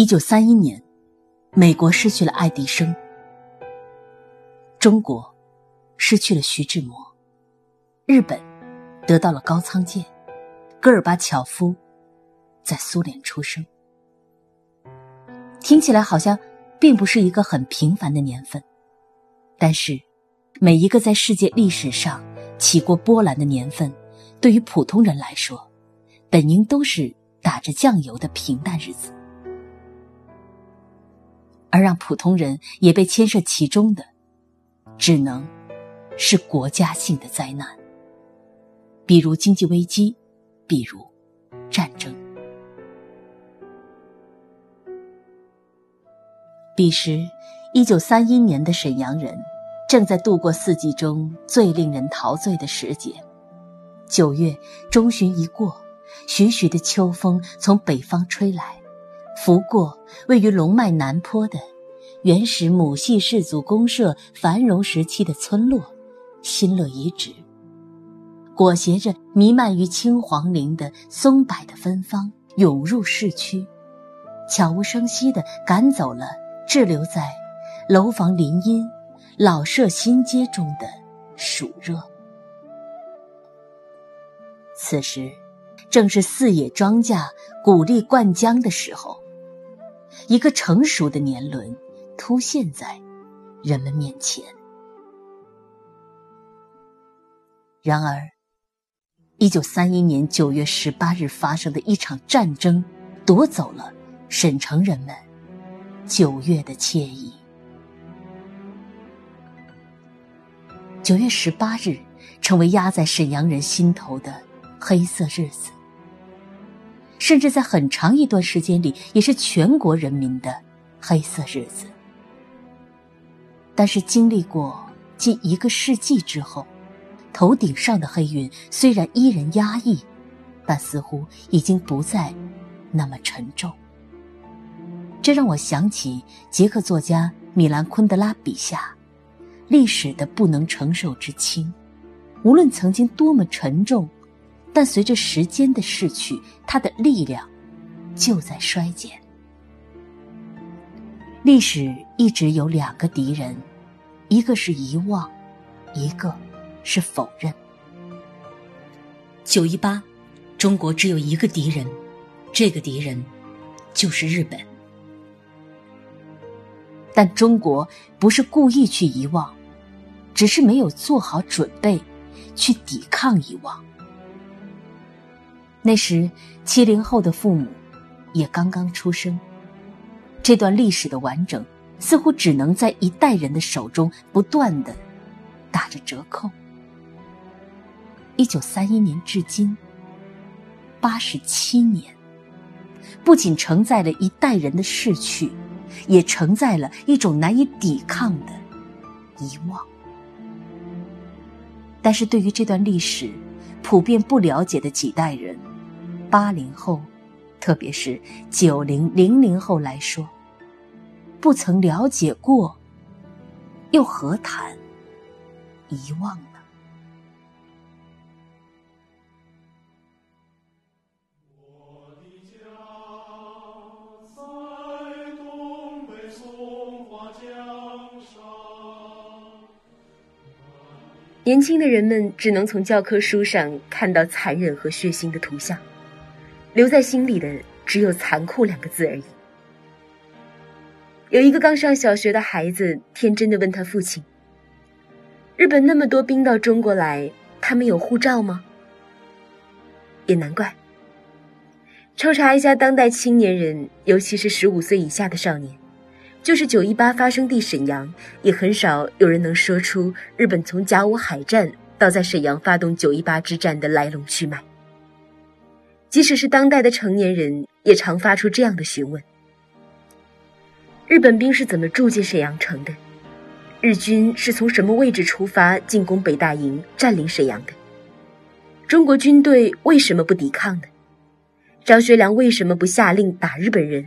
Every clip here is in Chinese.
一九三一年，美国失去了爱迪生，中国失去了徐志摩，日本得到了高仓健，戈尔巴乔夫在苏联出生。听起来好像并不是一个很平凡的年份，但是每一个在世界历史上起过波澜的年份，对于普通人来说，本应都是打着酱油的平淡日子。而让普通人也被牵涉其中的，只能是国家性的灾难，比如经济危机，比如战争。彼时，一九三一年的沈阳人正在度过四季中最令人陶醉的时节。九月中旬一过，徐徐的秋风从北方吹来。拂过位于龙脉南坡的原始母系氏族公社繁荣时期的村落——新乐遗址，裹挟着弥漫于青黄林的松柏的芬芳，涌入市区，悄无声息地赶走了滞留在楼房林荫、老舍新街中的暑热。此时，正是四野庄稼谷粒灌浆的时候。一个成熟的年轮突现在人们面前。然而，一九三一年九月十八日发生的一场战争，夺走了沈城人们九月的惬意。九月十八日成为压在沈阳人心头的黑色日子。甚至在很长一段时间里，也是全国人民的黑色日子。但是经历过近一个世纪之后，头顶上的黑云虽然依然压抑，但似乎已经不再那么沉重。这让我想起捷克作家米兰昆德拉笔下历史的不能承受之轻，无论曾经多么沉重。但随着时间的逝去，他的力量就在衰减。历史一直有两个敌人，一个是遗忘，一个是否认。九一八，中国只有一个敌人，这个敌人就是日本。但中国不是故意去遗忘，只是没有做好准备去抵抗遗忘。那时，七零后的父母也刚刚出生，这段历史的完整似乎只能在一代人的手中不断的打着折扣。一九三一年至今，八十七年，不仅承载了一代人的逝去，也承载了一种难以抵抗的遗忘。但是对于这段历史，普遍不了解的几代人。八零后，特别是九零零零后来说，不曾了解过，又何谈遗忘呢？年轻的人们只能从教科书上看到残忍和血腥的图像。留在心里的只有“残酷”两个字而已。有一个刚上小学的孩子天真的问他父亲：“日本那么多兵到中国来，他们有护照吗？”也难怪。抽查一下当代青年人，尤其是十五岁以下的少年，就是九一八发生地沈阳，也很少有人能说出日本从甲午海战到在沈阳发动九一八之战的来龙去脉。即使是当代的成年人，也常发出这样的询问：日本兵是怎么住进沈阳城的？日军是从什么位置出发进攻北大营，占领沈阳的？中国军队为什么不抵抗呢？张学良为什么不下令打日本人？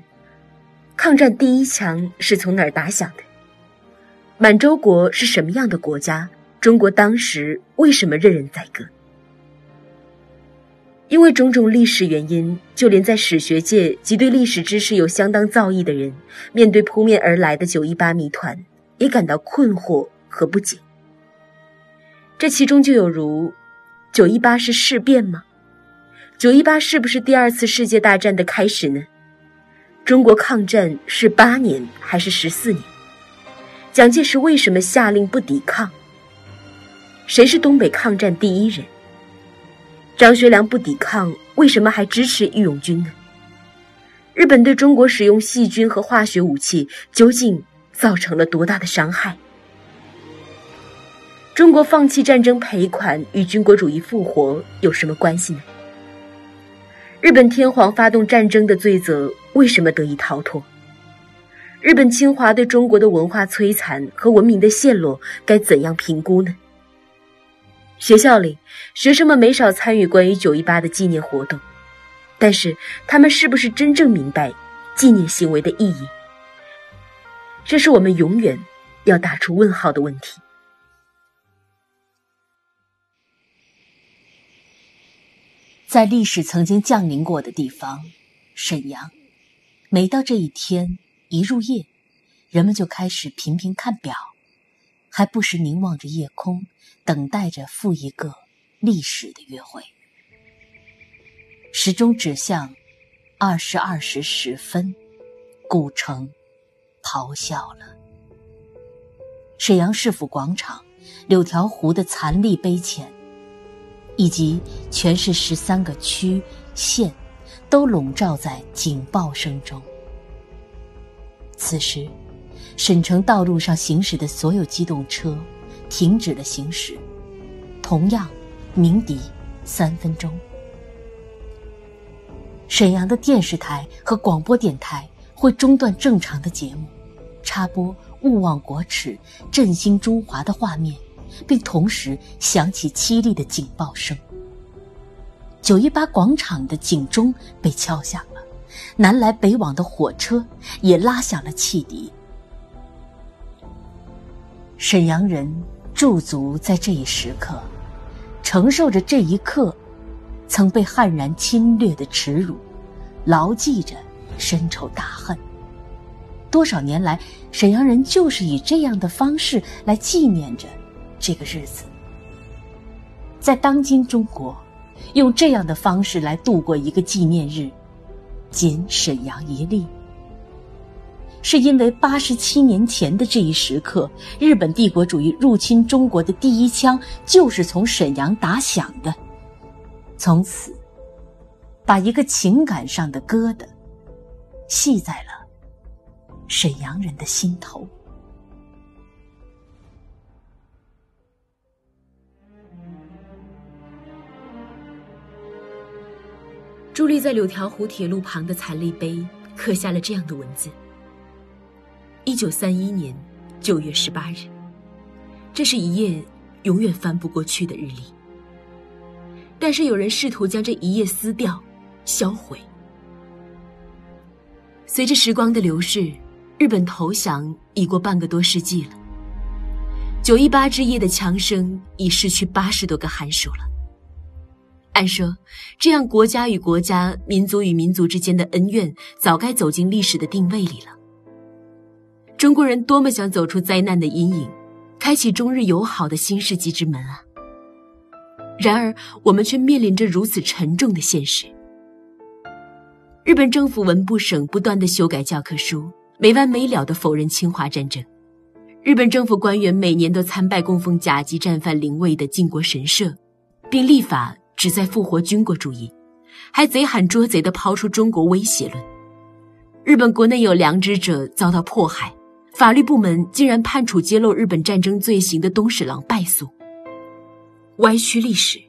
抗战第一枪是从哪儿打响的？满洲国是什么样的国家？中国当时为什么任人宰割？因为种种历史原因，就连在史学界及对历史知识有相当造诣的人，面对扑面而来的九一八谜团，也感到困惑和不解。这其中就有如：九一八是事变吗？九一八是不是第二次世界大战的开始呢？中国抗战是八年还是十四年？蒋介石为什么下令不抵抗？谁是东北抗战第一人？张学良不抵抗，为什么还支持义勇军呢？日本对中国使用细菌和化学武器，究竟造成了多大的伤害？中国放弃战争赔款与军国主义复活有什么关系呢？日本天皇发动战争的罪责为什么得以逃脱？日本侵华对中国的文化摧残和文明的陷落该怎样评估呢？学校里，学生们没少参与关于九一八的纪念活动，但是他们是不是真正明白纪念行为的意义？这是我们永远要打出问号的问题。在历史曾经降临过的地方，沈阳，每到这一天一入夜，人们就开始频频看表，还不时凝望着夜空。等待着赴一个历史的约会，时钟指向二十二时十分，古城咆哮了。沈阳市府广场、柳条湖的残历碑前，以及全市十三个区县，都笼罩在警报声中。此时，沈城道路上行驶的所有机动车。停止了行驶，同样鸣笛三分钟。沈阳的电视台和广播电台会中断正常的节目，插播“勿忘国耻，振兴中华”的画面，并同时响起凄厉的警报声。九一八广场的警钟被敲响了，南来北往的火车也拉响了汽笛。沈阳人。驻足在这一时刻，承受着这一刻曾被悍然侵略的耻辱，牢记着深仇大恨。多少年来，沈阳人就是以这样的方式来纪念着这个日子。在当今中国，用这样的方式来度过一个纪念日，仅沈阳一例。是因为八十七年前的这一时刻，日本帝国主义入侵中国的第一枪就是从沈阳打响的，从此，把一个情感上的疙瘩系在了沈阳人的心头。伫立在柳条湖铁路旁的残立碑，刻下了这样的文字。一九三一年九月十八日，这是一页永远翻不过去的日历。但是有人试图将这一页撕掉、销毁。随着时光的流逝，日本投降已过半个多世纪了。九一八之夜的枪声已失去八十多个寒暑了。按说，这样国家与国家、民族与民族之间的恩怨，早该走进历史的定位里了。中国人多么想走出灾难的阴影，开启中日友好的新世纪之门啊！然而，我们却面临着如此沉重的现实。日本政府文部省不断的修改教科书，没完没了的否认侵华战争。日本政府官员每年都参拜供奉甲级战犯灵位的靖国神社，并立法旨在复活军国主义，还贼喊捉贼的抛出中国威胁论。日本国内有良知者遭到迫害。法律部门竟然判处揭露日本战争罪行的东史郎败诉，歪曲历史。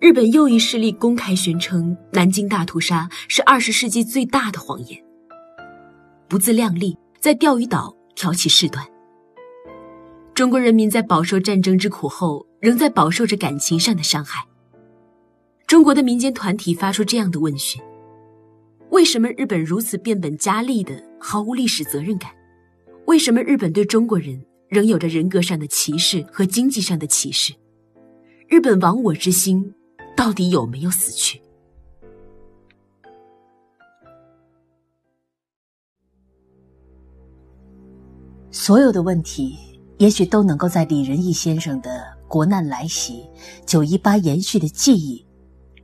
日本右翼势力公开宣称南京大屠杀是二十世纪最大的谎言，不自量力，在钓鱼岛挑起事端。中国人民在饱受战争之苦后，仍在饱受着感情上的伤害。中国的民间团体发出这样的问询：为什么日本如此变本加厉的毫无历史责任感？为什么日本对中国人仍有着人格上的歧视和经济上的歧视？日本亡我之心到底有没有死去？所有的问题也许都能够在李仁义先生的国难来袭九一八延续的记忆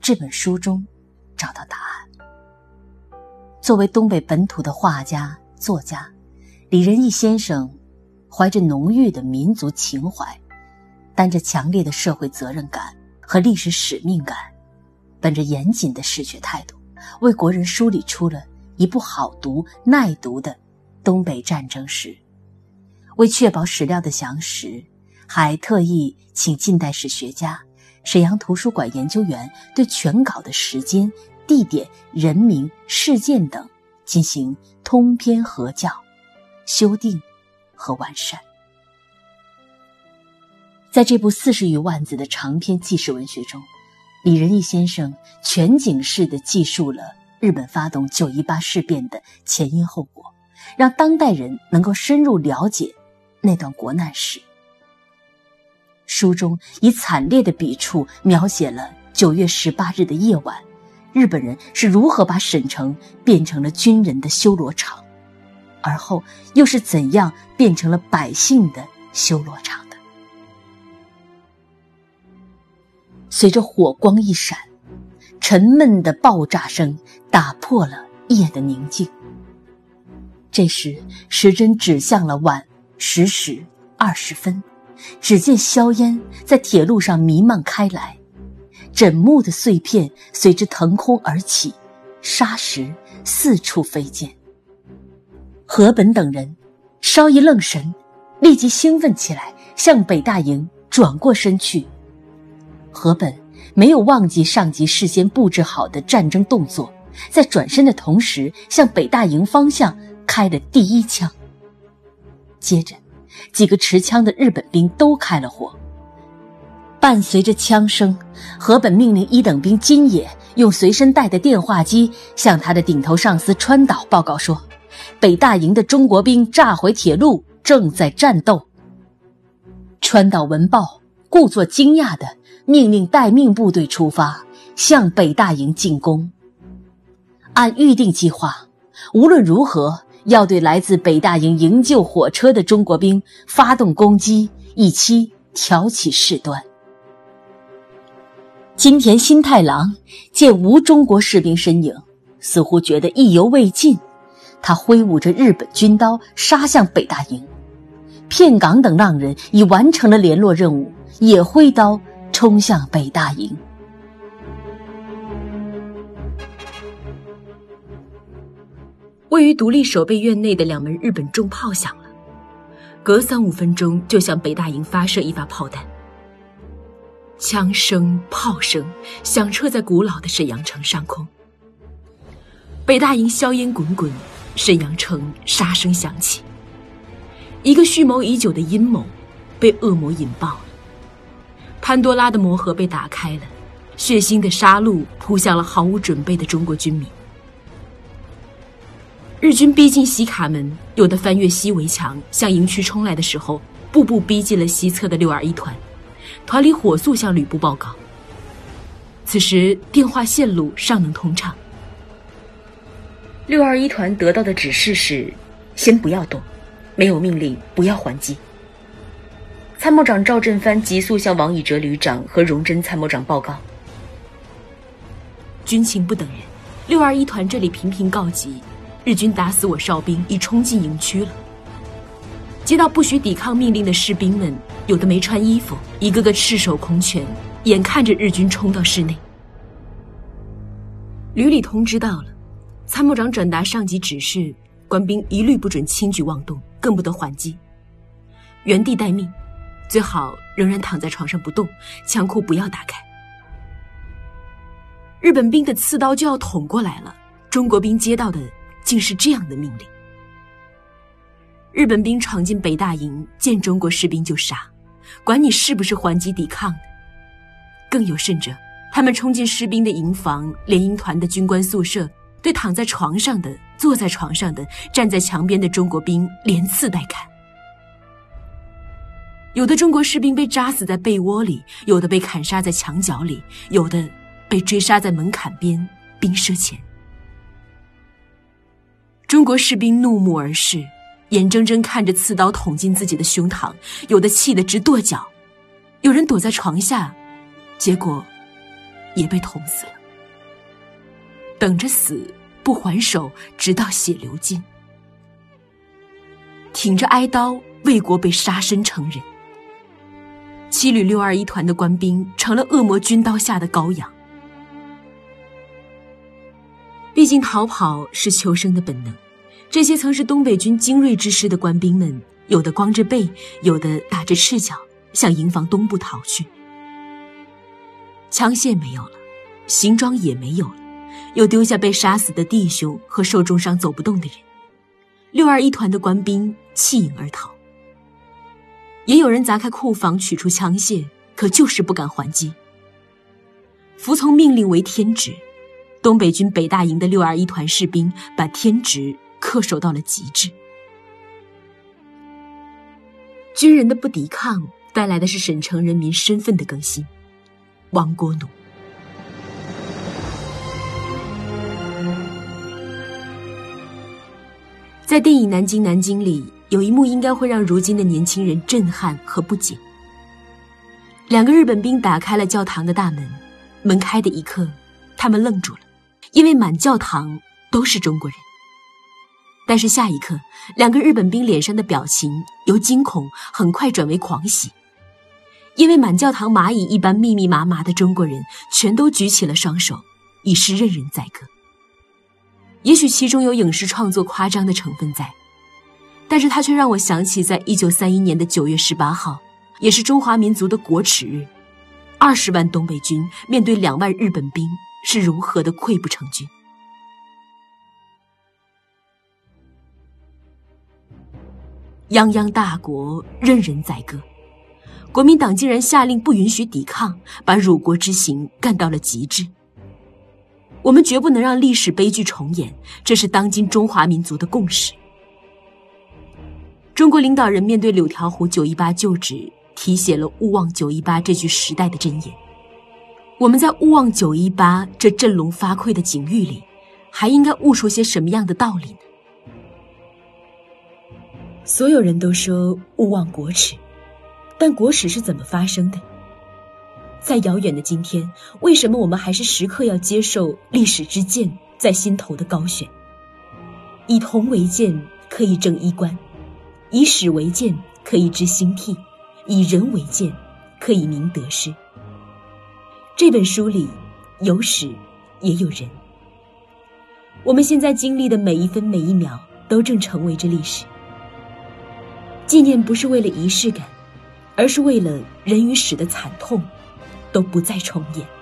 这本书中找到答案。作为东北本土的画家作家李仁义先生怀着浓郁的民族情怀，担着强烈的社会责任感和历史使命感，本着严谨的史学态度，为国人梳理出了一部好读、耐读的东北战争史。为确保史料的详实，还特意请近代史学家、沈阳图书馆研究员对全稿的时间、地点、人名、事件等进行通篇核校、修订和完善。在这部四十余万字的长篇纪实文学中，李仁义先生全景式的记述了日本发动九一八事变的前因后果，让当代人能够深入了解。那段国难史，书中以惨烈的笔触描写了九月十八日的夜晚，日本人是如何把沈城变成了军人的修罗场，而后又是怎样变成了百姓的修罗场的。随着火光一闪，沉闷的爆炸声打破了夜的宁静。这时，时针指向了晚。十时二十分，只见硝烟在铁路上弥漫开来，枕木的碎片随之腾空而起，沙石四处飞溅。河本等人稍一愣神，立即兴奋起来，向北大营转过身去。河本没有忘记上级事先布置好的战争动作，在转身的同时，向北大营方向开了第一枪。接着，几个持枪的日本兵都开了火。伴随着枪声，河本命令一等兵金野用随身带的电话机向他的顶头上司川岛报告说：“北大营的中国兵炸毁铁路，正在战斗。”川岛闻报，故作惊讶的命令待命部队出发，向北大营进攻。按预定计划，无论如何。要对来自北大营营救火车的中国兵发动攻击，以期挑起事端。金田新太郎见无中国士兵身影，似乎觉得意犹未尽，他挥舞着日本军刀杀向北大营。片冈等浪人已完成了联络任务，也挥刀冲向北大营。位于独立守备院内的两门日本重炮响了，隔三五分钟就向北大营发射一发炮弹。枪声、炮声响彻在古老的沈阳城上空。北大营硝烟滚滚，沈阳城杀声响起。一个蓄谋已久的阴谋被恶魔引爆了，潘多拉的魔盒被打开了，血腥的杀戮扑向了毫无准备的中国军民。日军逼近西卡门，有的翻越西围墙向营区冲来的时候，步步逼近了西侧的六二一团，团里火速向旅部报告。此时电话线路尚能通畅。六二一团得到的指示是：先不要动，没有命令不要还击。参谋长赵振藩急速向王以哲旅长和荣臻参谋长报告。军情不等人，六二一团这里频频告急。日军打死我哨兵，已冲进营区了。接到不许抵抗命令的士兵们，有的没穿衣服，一个个赤手空拳，眼看着日军冲到室内。旅里通知到了，参谋长转达上级指示，官兵一律不准轻举妄动，更不得还击，原地待命，最好仍然躺在床上不动，枪库不要打开。日本兵的刺刀就要捅过来了，中国兵接到的。竟是这样的命令。日本兵闯进北大营，见中国士兵就杀，管你是不是还击抵抗。更有甚者，他们冲进士兵的营房、连营团的军官宿舍，对躺在床上的、坐在床上的、站在墙边的中国兵连刺带砍。有的中国士兵被扎死在被窝里，有的被砍杀在墙角里，有的被追杀在门槛边、兵舍前。中国士兵怒目而视，眼睁睁看着刺刀捅进自己的胸膛，有的气得直跺脚，有人躲在床下，结果也被捅死了。等着死，不还手，直到血流尽，挺着哀刀为国被杀身成仁。七旅六二一团的官兵成了恶魔军刀下的羔羊。毕竟逃跑是求生的本能。这些曾是东北军精锐之师的官兵们，有的光着背，有的打着赤脚，向营房东部逃去。枪械没有了，行装也没有了，又丢下被杀死的弟兄和受重伤走不动的人。六二一团的官兵弃营而逃。也有人砸开库房取出枪械，可就是不敢还击。服从命令为天职，东北军北大营的六二一团士兵把天职。恪守到了极致。军人的不抵抗，带来的是沈城人民身份的更新。亡国奴。在电影《南京南京》里，有一幕应该会让如今的年轻人震撼和不解。两个日本兵打开了教堂的大门，门开的一刻，他们愣住了，因为满教堂都是中国人。但是下一刻，两个日本兵脸上的表情由惊恐很快转为狂喜，因为满教堂蚂蚁一般密密麻麻的中国人全都举起了双手，以示任人宰割。也许其中有影视创作夸张的成分在，但是它却让我想起，在一九三一年的九月十八号，也是中华民族的国耻日，二十万东北军面对两万日本兵是如何的溃不成军。泱泱大国任人宰割，国民党竟然下令不允许抵抗，把辱国之行干到了极致。我们绝不能让历史悲剧重演，这是当今中华民族的共识。中国领导人面对柳条湖九一八旧址，题写了“勿忘九一八”这句时代的箴言。我们在“勿忘九一八”这振聋发聩的境遇里，还应该悟出些什么样的道理呢？所有人都说勿忘国耻，但国耻是怎么发生的？在遥远的今天，为什么我们还是时刻要接受历史之剑在心头的高悬？以铜为鉴，可以正衣冠；以史为鉴，可以知兴替；以人为鉴，可以明得失。这本书里有史，也有人。我们现在经历的每一分每一秒，都正成为着历史。纪念不是为了仪式感，而是为了人与史的惨痛都不再重演。